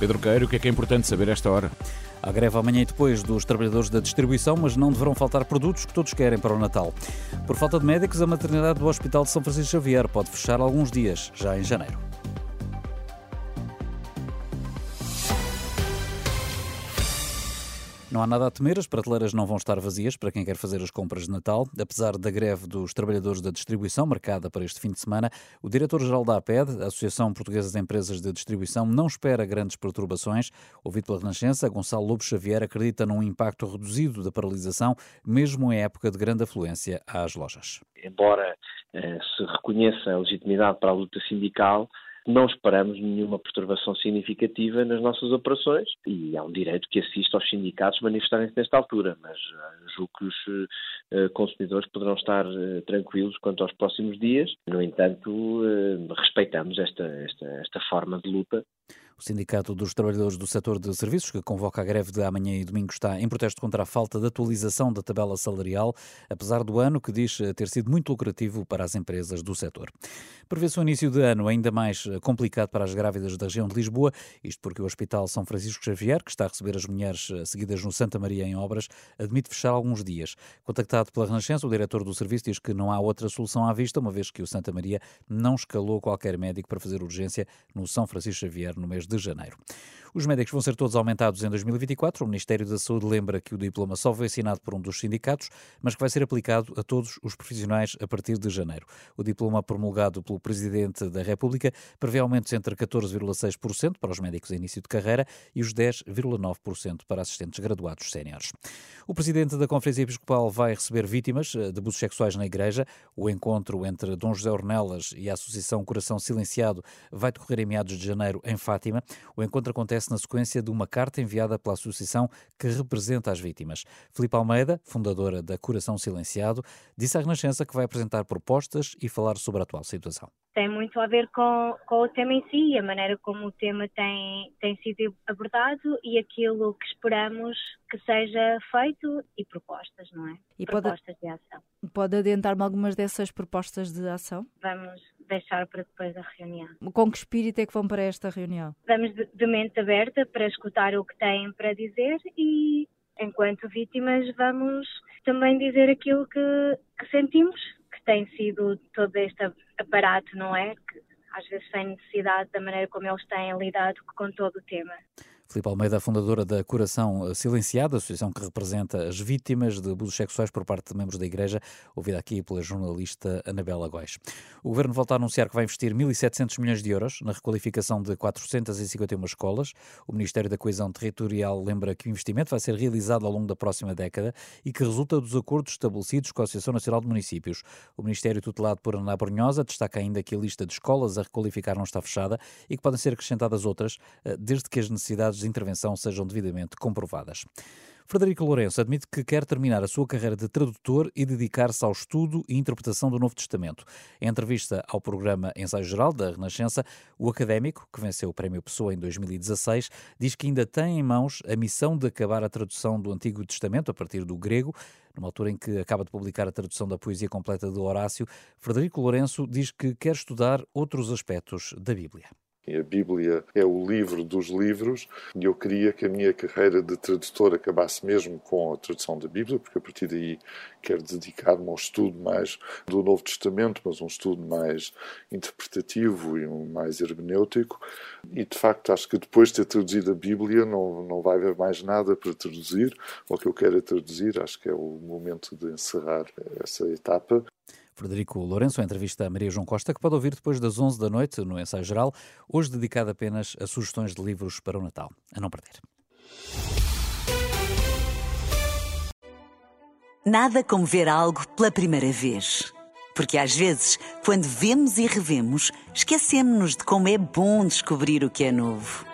Pedro Queiro, o que é que é importante saber esta hora? Há greve amanhã e depois dos trabalhadores da distribuição, mas não deverão faltar produtos que todos querem para o Natal. Por falta de médicos, a maternidade do Hospital de São Francisco Xavier pode fechar alguns dias, já em janeiro. Não há nada a temer, as prateleiras não vão estar vazias para quem quer fazer as compras de Natal. Apesar da greve dos trabalhadores da distribuição marcada para este fim de semana, o diretor-geral da APED, a Associação Portuguesa de Empresas de Distribuição, não espera grandes perturbações. Ouvido pela Renascença, Gonçalo Lobo Xavier acredita num impacto reduzido da paralisação, mesmo em época de grande afluência às lojas. Embora eh, se reconheça a legitimidade para a luta sindical, não esperamos nenhuma perturbação significativa nas nossas operações e há um direito que assiste aos sindicatos manifestarem-se nesta altura, mas uh, julgo que os uh, consumidores poderão estar tranquilos quanto aos próximos dias. No entanto, respeitamos esta, esta, esta forma de luta o Sindicato dos Trabalhadores do Setor de Serviços, que convoca a greve de amanhã e domingo, está em protesto contra a falta de atualização da tabela salarial, apesar do ano que diz ter sido muito lucrativo para as empresas do setor. Prevê-se um início de ano ainda mais complicado para as grávidas da região de Lisboa, isto porque o Hospital São Francisco Xavier, que está a receber as mulheres seguidas no Santa Maria em obras, admite fechar alguns dias. Contactado pela Renascença, o diretor do serviço diz que não há outra solução à vista, uma vez que o Santa Maria não escalou qualquer médico para fazer urgência no São Francisco Xavier no mês de janeiro. Os médicos vão ser todos aumentados em 2024. O Ministério da Saúde lembra que o diploma só foi assinado por um dos sindicatos, mas que vai ser aplicado a todos os profissionais a partir de janeiro. O diploma promulgado pelo Presidente da República prevê aumentos entre 14,6% para os médicos em início de carreira e os 10,9% para assistentes graduados séniores. O Presidente da Conferência Episcopal vai receber vítimas eh, de abusos sexuais na Igreja. O encontro entre Dom José Ornelas e a Associação Coração Silenciado vai decorrer em meados de janeiro em Fátima. O encontro acontece acontece na sequência de uma carta enviada pela associação que representa as vítimas. Filipe Almeida, fundadora da Coração Silenciado, disse à Renascença que vai apresentar propostas e falar sobre a atual situação. Tem muito a ver com, com o tema em si, a maneira como o tema tem, tem sido abordado e aquilo que esperamos que seja feito e propostas, não é? E propostas pode, de ação. Pode adiantar-me algumas dessas propostas de ação? Vamos deixar para depois da reunião. Com que espírito é que vão para esta reunião? Vamos de, de mente aberta para escutar o que têm para dizer e, enquanto vítimas, vamos também dizer aquilo que, que sentimos, que tem sido todo este aparato, não é? Que às vezes sem necessidade da maneira como eles têm lidado com todo o tema. Filipe Almeida, fundadora da Coração Silenciado, associação que representa as vítimas de abusos sexuais por parte de membros da Igreja, ouvida aqui pela jornalista Anabela Góis. O Governo volta a anunciar que vai investir 1.700 milhões de euros na requalificação de 451 escolas. O Ministério da Coesão Territorial lembra que o investimento vai ser realizado ao longo da próxima década e que resulta dos acordos estabelecidos com a Associação Nacional de Municípios. O Ministério tutelado por Ana Brunhosa destaca ainda que a lista de escolas a requalificar não está fechada e que podem ser acrescentadas outras, eh, desde que as necessidades de intervenção sejam devidamente comprovadas. Frederico Lourenço admite que quer terminar a sua carreira de tradutor e dedicar-se ao estudo e interpretação do Novo Testamento. Em entrevista ao programa Ensaio Geral da Renascença, o académico, que venceu o Prémio Pessoa em 2016, diz que ainda tem em mãos a missão de acabar a tradução do Antigo Testamento a partir do grego. Numa altura em que acaba de publicar a tradução da poesia completa de Horácio, Frederico Lourenço diz que quer estudar outros aspectos da Bíblia. A Bíblia é o livro dos livros e eu queria que a minha carreira de tradutor acabasse mesmo com a tradução da Bíblia, porque a partir daí quero dedicar-me ao estudo mais do Novo Testamento, mas um estudo mais interpretativo e mais hermenêutico. E de facto acho que depois de ter traduzido a Bíblia não, não vai haver mais nada para traduzir. O que eu quero é traduzir, acho que é o momento de encerrar essa etapa. Frederico Lourenço, entrevista a Maria João Costa, que pode ouvir depois das 11 da noite no Ensaio Geral, hoje dedicado apenas a sugestões de livros para o Natal. A não perder. Nada como ver algo pela primeira vez. Porque às vezes, quando vemos e revemos, esquecemos-nos de como é bom descobrir o que é novo.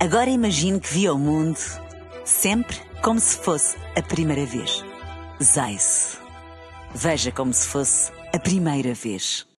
Agora imagine que viu o mundo sempre como se fosse a primeira vez. Zais. Veja como se fosse a primeira vez.